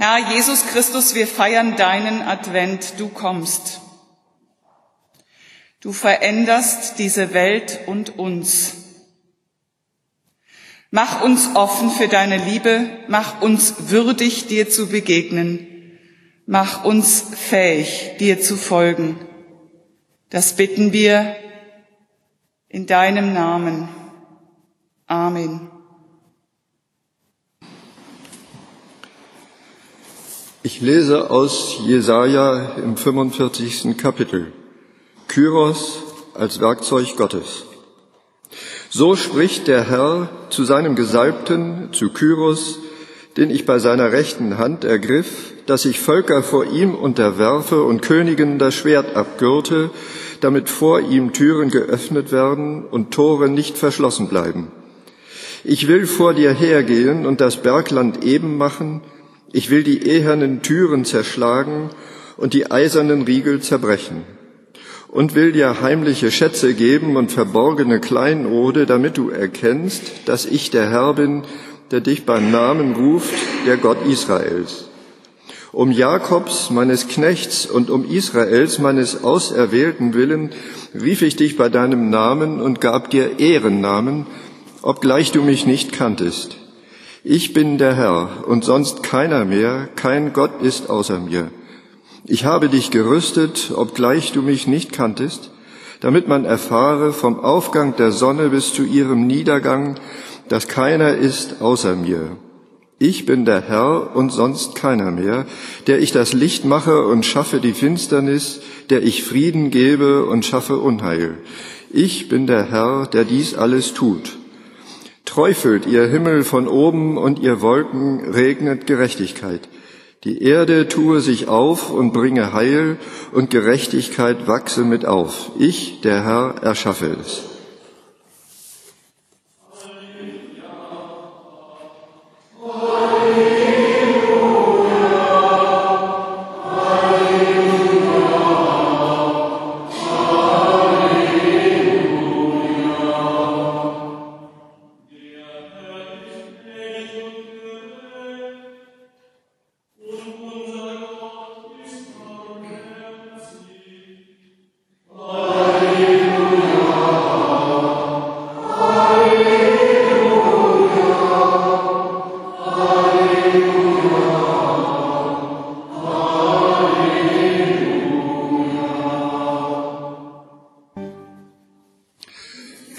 Herr Jesus Christus, wir feiern deinen Advent, du kommst. Du veränderst diese Welt und uns. Mach uns offen für deine Liebe, mach uns würdig, dir zu begegnen, mach uns fähig, dir zu folgen. Das bitten wir in deinem Namen. Amen. Ich lese aus Jesaja im 45. Kapitel. Kyros als Werkzeug Gottes. So spricht der Herr zu seinem Gesalbten, zu Kyros, den ich bei seiner rechten Hand ergriff, dass ich Völker vor ihm unterwerfe und Königen das Schwert abgürte, damit vor ihm Türen geöffnet werden und Tore nicht verschlossen bleiben. Ich will vor dir hergehen und das Bergland eben machen, ich will die ehernen Türen zerschlagen und die eisernen Riegel zerbrechen und will dir heimliche Schätze geben und verborgene Kleinode, damit du erkennst, dass ich der Herr bin, der dich beim Namen ruft, der Gott Israels. Um Jakobs, meines Knechts, und um Israels, meines Auserwählten willen, rief ich dich bei deinem Namen und gab dir Ehrennamen, obgleich du mich nicht kanntest. Ich bin der Herr und sonst keiner mehr, kein Gott ist außer mir. Ich habe dich gerüstet, obgleich du mich nicht kanntest, damit man erfahre vom Aufgang der Sonne bis zu ihrem Niedergang, dass keiner ist außer mir. Ich bin der Herr und sonst keiner mehr, der ich das Licht mache und schaffe die Finsternis, der ich Frieden gebe und schaffe Unheil. Ich bin der Herr, der dies alles tut. Träufelt ihr Himmel von oben und ihr Wolken regnet Gerechtigkeit. Die Erde tue sich auf und bringe Heil und Gerechtigkeit wachse mit auf. Ich, der Herr, erschaffe es.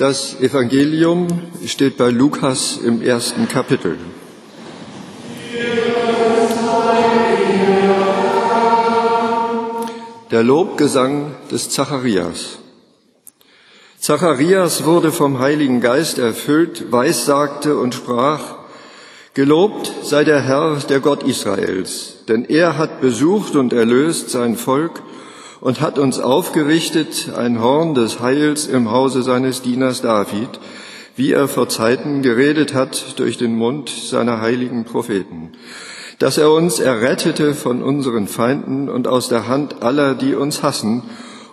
Das Evangelium steht bei Lukas im ersten Kapitel. Der Lobgesang des Zacharias. Zacharias wurde vom Heiligen Geist erfüllt, weissagte und sprach, Gelobt sei der Herr, der Gott Israels, denn er hat besucht und erlöst sein Volk und hat uns aufgerichtet ein Horn des Heils im Hause seines Dieners David, wie er vor Zeiten geredet hat durch den Mund seiner heiligen Propheten, dass er uns errettete von unseren Feinden und aus der Hand aller, die uns hassen,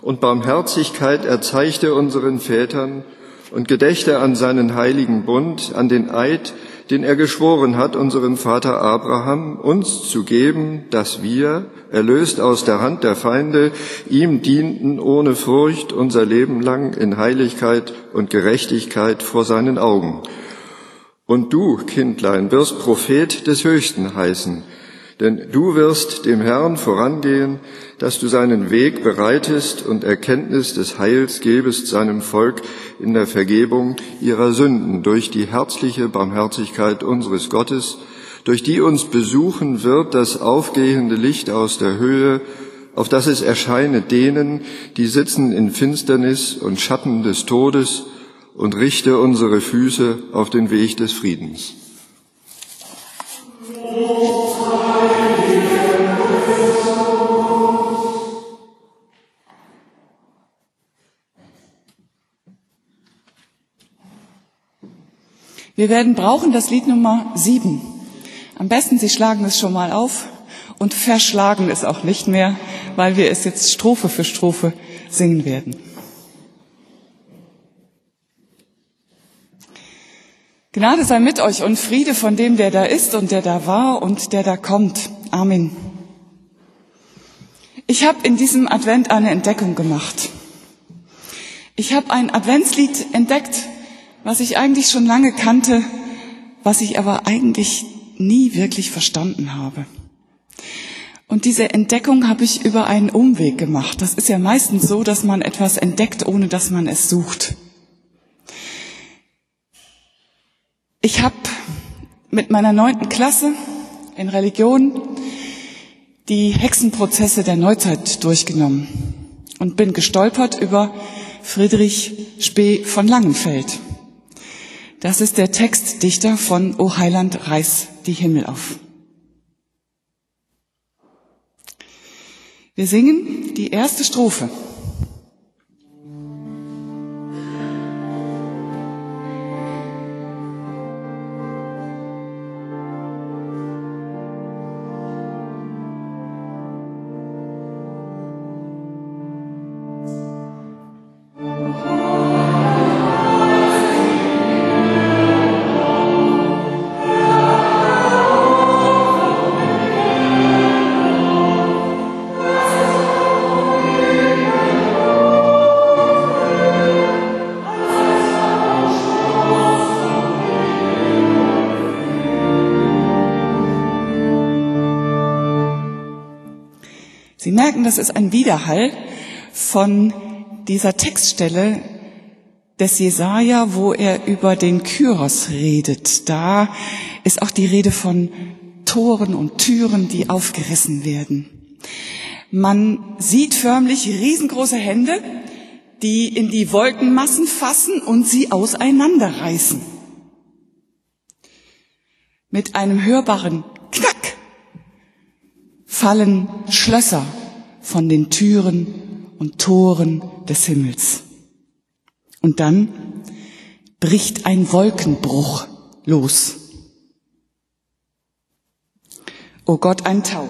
und Barmherzigkeit erzeigte unseren Vätern und gedächte an seinen heiligen Bund, an den Eid, den er geschworen hat, unserem Vater Abraham, uns zu geben, dass wir, erlöst aus der Hand der Feinde, ihm dienten ohne Furcht unser Leben lang in Heiligkeit und Gerechtigkeit vor seinen Augen. Und du, Kindlein, wirst Prophet des Höchsten heißen, denn du wirst dem Herrn vorangehen, dass du seinen Weg bereitest und Erkenntnis des Heils gebest seinem Volk in der Vergebung ihrer Sünden durch die herzliche Barmherzigkeit unseres Gottes, durch die uns besuchen wird das aufgehende Licht aus der Höhe, auf das es erscheine denen, die sitzen in Finsternis und Schatten des Todes, und richte unsere Füße auf den Weg des Friedens. Wir werden brauchen das Lied Nummer sieben. Am besten, Sie schlagen es schon mal auf und verschlagen es auch nicht mehr, weil wir es jetzt Strophe für Strophe singen werden. Gnade sei mit euch und Friede von dem, der da ist und der da war und der da kommt. Amen. Ich habe in diesem Advent eine Entdeckung gemacht. Ich habe ein Adventslied entdeckt, was ich eigentlich schon lange kannte, was ich aber eigentlich nie wirklich verstanden habe. Und diese Entdeckung habe ich über einen Umweg gemacht. Das ist ja meistens so, dass man etwas entdeckt, ohne dass man es sucht. Ich habe mit meiner neunten Klasse in Religion die Hexenprozesse der Neuzeit durchgenommen und bin gestolpert über Friedrich Spee von Langenfeld. Das ist der Textdichter von O Heiland, reiß die Himmel auf. Wir singen die erste Strophe. Das ist ein Widerhall von dieser Textstelle des Jesaja, wo er über den Kyros redet. Da ist auch die Rede von Toren und Türen, die aufgerissen werden. Man sieht förmlich riesengroße Hände, die in die Wolkenmassen fassen und sie auseinanderreißen. Mit einem hörbaren Knack fallen Schlösser von den Türen und Toren des Himmels. Und dann bricht ein Wolkenbruch los. O Gott, ein Taub.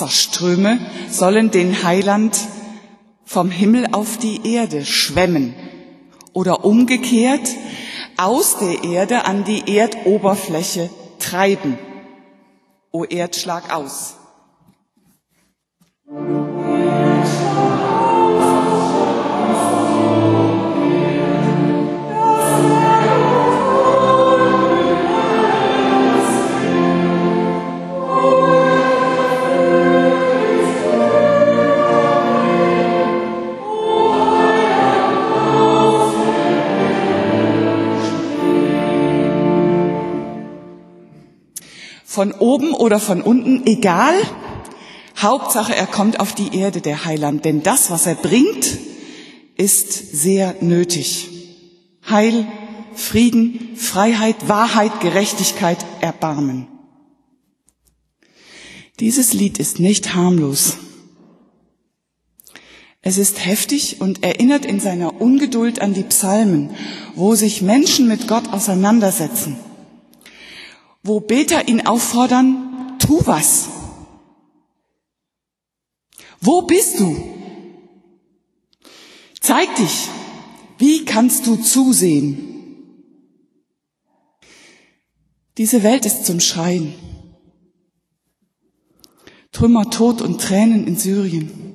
Wasserströme sollen den Heiland vom Himmel auf die Erde schwemmen oder umgekehrt aus der Erde an die Erdoberfläche treiben. O Erdschlag aus. Von oben oder von unten, egal. Hauptsache, er kommt auf die Erde, der Heiland. Denn das, was er bringt, ist sehr nötig. Heil, Frieden, Freiheit, Wahrheit, Gerechtigkeit, Erbarmen. Dieses Lied ist nicht harmlos. Es ist heftig und erinnert in seiner Ungeduld an die Psalmen, wo sich Menschen mit Gott auseinandersetzen wo Beter ihn auffordern, tu was. Wo bist du? Zeig dich. Wie kannst du zusehen? Diese Welt ist zum Schreien. Trümmer, Tod und Tränen in Syrien.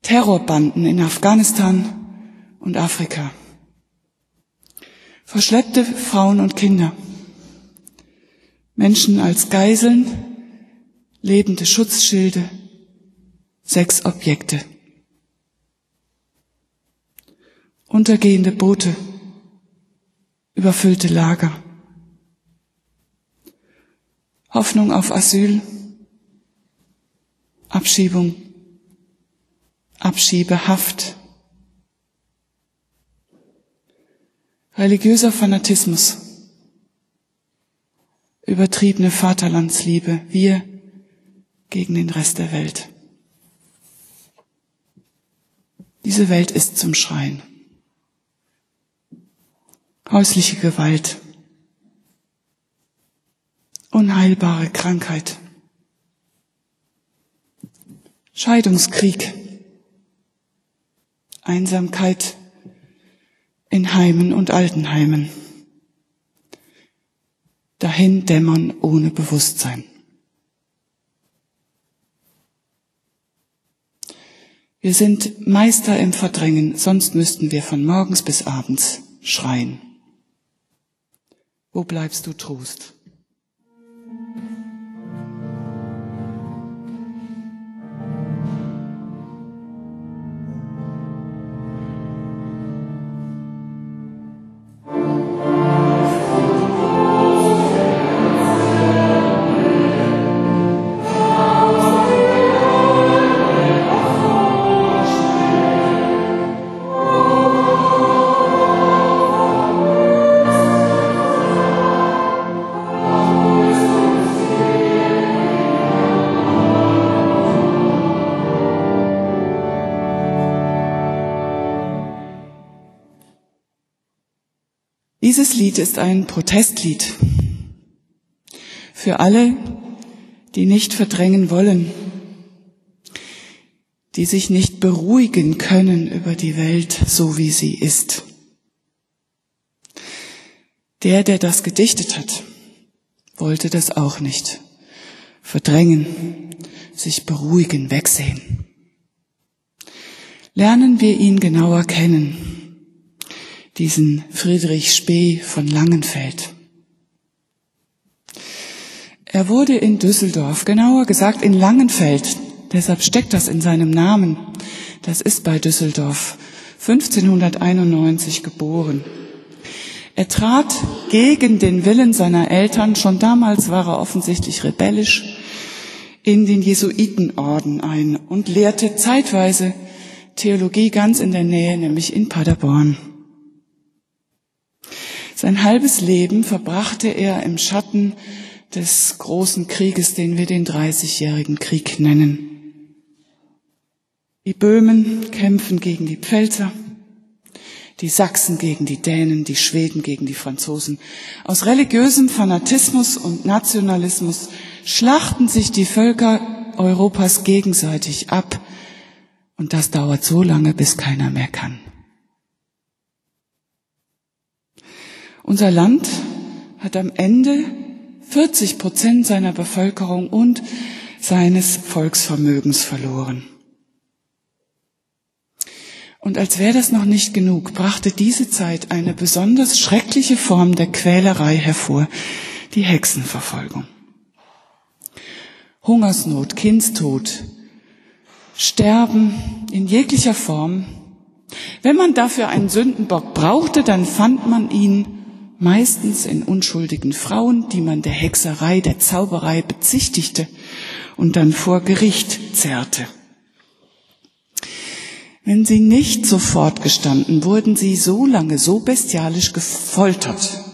Terrorbanden in Afghanistan und Afrika. Verschleppte Frauen und Kinder. Menschen als Geiseln, lebende Schutzschilde, Sexobjekte. Untergehende Boote, überfüllte Lager. Hoffnung auf Asyl, Abschiebung, Abschiebehaft. Religiöser Fanatismus, übertriebene Vaterlandsliebe, wir gegen den Rest der Welt. Diese Welt ist zum Schreien. Häusliche Gewalt, unheilbare Krankheit, Scheidungskrieg, Einsamkeit in Heimen und Altenheimen, dahin dämmern ohne Bewusstsein. Wir sind Meister im Verdrängen, sonst müssten wir von morgens bis abends schreien. Wo bleibst du Trost? Ist ein Protestlied für alle, die nicht verdrängen wollen, die sich nicht beruhigen können über die Welt so, wie sie ist. Der, der das gedichtet hat, wollte das auch nicht. Verdrängen, sich beruhigen, wegsehen. Lernen wir ihn genauer kennen diesen Friedrich Spee von Langenfeld. Er wurde in Düsseldorf, genauer gesagt in Langenfeld, deshalb steckt das in seinem Namen, das ist bei Düsseldorf, 1591 geboren. Er trat gegen den Willen seiner Eltern, schon damals war er offensichtlich rebellisch, in den Jesuitenorden ein und lehrte zeitweise Theologie ganz in der Nähe, nämlich in Paderborn. Sein halbes Leben verbrachte er im Schatten des großen Krieges, den wir den Dreißigjährigen Krieg nennen. Die Böhmen kämpfen gegen die Pfälzer, die Sachsen gegen die Dänen, die Schweden gegen die Franzosen. Aus religiösem Fanatismus und Nationalismus schlachten sich die Völker Europas gegenseitig ab. Und das dauert so lange, bis keiner mehr kann. Unser Land hat am Ende 40 Prozent seiner Bevölkerung und seines Volksvermögens verloren. Und als wäre das noch nicht genug, brachte diese Zeit eine besonders schreckliche Form der Quälerei hervor, die Hexenverfolgung. Hungersnot, Kindstod, Sterben in jeglicher Form. Wenn man dafür einen Sündenbock brauchte, dann fand man ihn meistens in unschuldigen Frauen, die man der Hexerei, der Zauberei bezichtigte und dann vor Gericht zerrte. Wenn sie nicht sofort gestanden, wurden sie so lange so bestialisch gefoltert,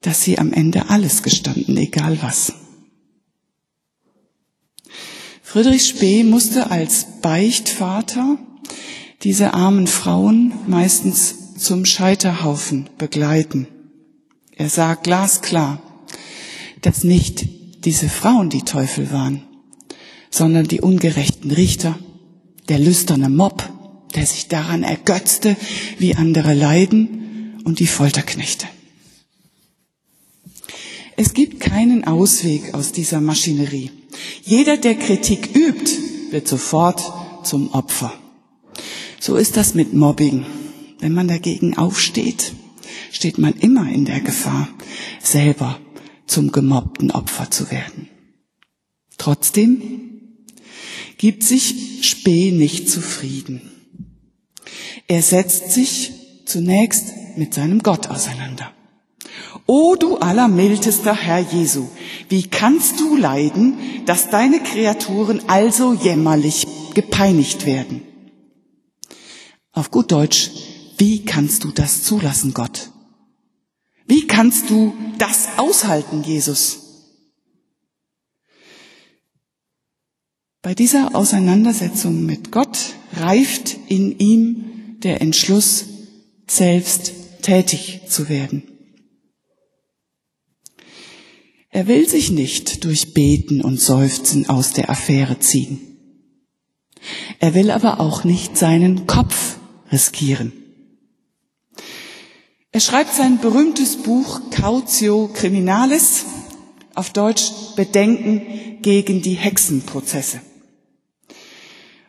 dass sie am Ende alles gestanden, egal was. Friedrich Spee musste als Beichtvater diese armen Frauen meistens zum Scheiterhaufen begleiten. Er sah glasklar, dass nicht diese Frauen die Teufel waren, sondern die ungerechten Richter, der lüsterne Mob, der sich daran ergötzte, wie andere leiden, und die Folterknechte. Es gibt keinen Ausweg aus dieser Maschinerie. Jeder, der Kritik übt, wird sofort zum Opfer. So ist das mit Mobbing. Wenn man dagegen aufsteht, steht man immer in der Gefahr, selber zum gemobbten Opfer zu werden. Trotzdem gibt sich Spee nicht zufrieden. Er setzt sich zunächst mit seinem Gott auseinander. O du allermildester Herr Jesu, wie kannst du leiden, dass deine Kreaturen also jämmerlich gepeinigt werden? Auf gut Deutsch, wie kannst du das zulassen, Gott? Wie kannst du das aushalten, Jesus? Bei dieser Auseinandersetzung mit Gott reift in ihm der Entschluss, selbst tätig zu werden. Er will sich nicht durch Beten und Seufzen aus der Affäre ziehen. Er will aber auch nicht seinen Kopf riskieren. Er schreibt sein berühmtes Buch Cautio Criminalis, auf Deutsch Bedenken gegen die Hexenprozesse.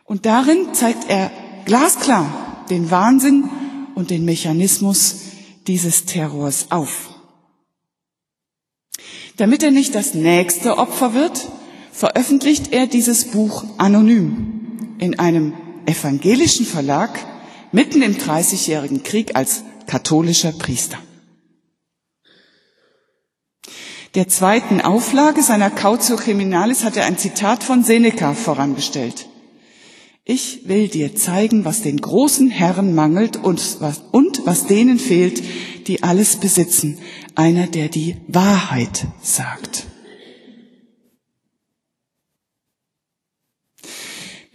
Und darin zeigt er glasklar den Wahnsinn und den Mechanismus dieses Terrors auf. Damit er nicht das nächste Opfer wird, veröffentlicht er dieses Buch anonym in einem evangelischen Verlag mitten im Dreißigjährigen Krieg als katholischer Priester. Der zweiten Auflage seiner Cautio Criminalis hat er ein Zitat von Seneca vorangestellt. Ich will dir zeigen, was den großen Herren mangelt und was, und was denen fehlt, die alles besitzen. Einer, der die Wahrheit sagt.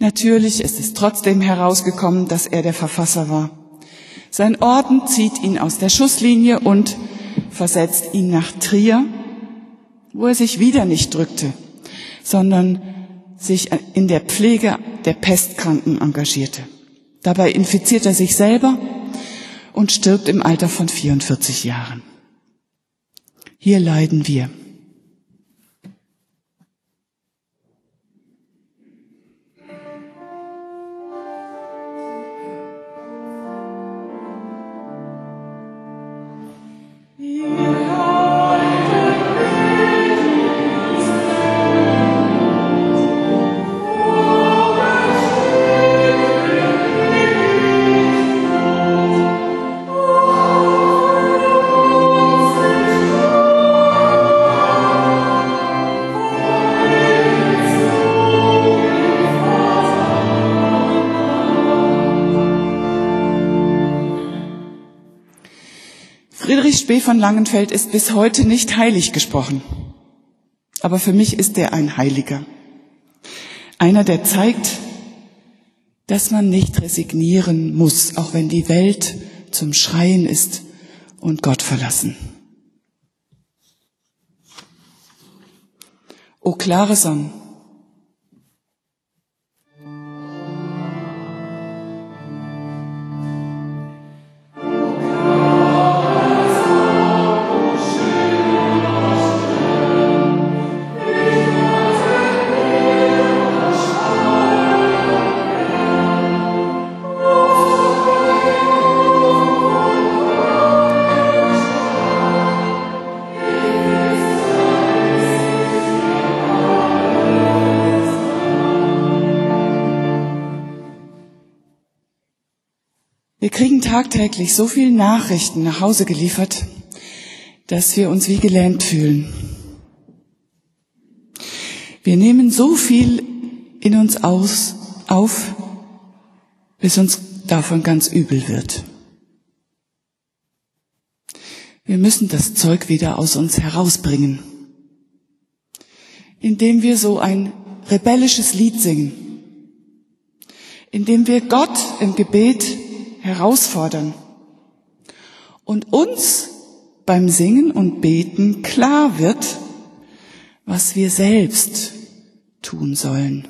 Natürlich ist es trotzdem herausgekommen, dass er der Verfasser war. Sein Orden zieht ihn aus der Schusslinie und versetzt ihn nach Trier, wo er sich wieder nicht drückte, sondern sich in der Pflege der Pestkranken engagierte. Dabei infiziert er sich selber und stirbt im Alter von 44 Jahren. Hier leiden wir. Spee von Langenfeld ist bis heute nicht heilig gesprochen. Aber für mich ist er ein Heiliger. Einer, der zeigt, dass man nicht resignieren muss, auch wenn die Welt zum Schreien ist und Gott verlassen. O klare Sonne, Wir kriegen tagtäglich so viele Nachrichten nach Hause geliefert, dass wir uns wie gelähmt fühlen. Wir nehmen so viel in uns aus, auf, bis uns davon ganz übel wird. Wir müssen das Zeug wieder aus uns herausbringen, indem wir so ein rebellisches Lied singen, indem wir Gott im Gebet herausfordern und uns beim Singen und Beten klar wird, was wir selbst tun sollen.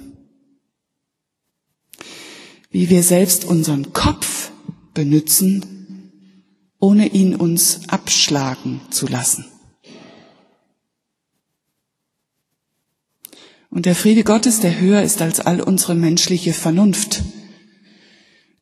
Wie wir selbst unseren Kopf benutzen, ohne ihn uns abschlagen zu lassen. Und der Friede Gottes, der höher ist als all unsere menschliche Vernunft,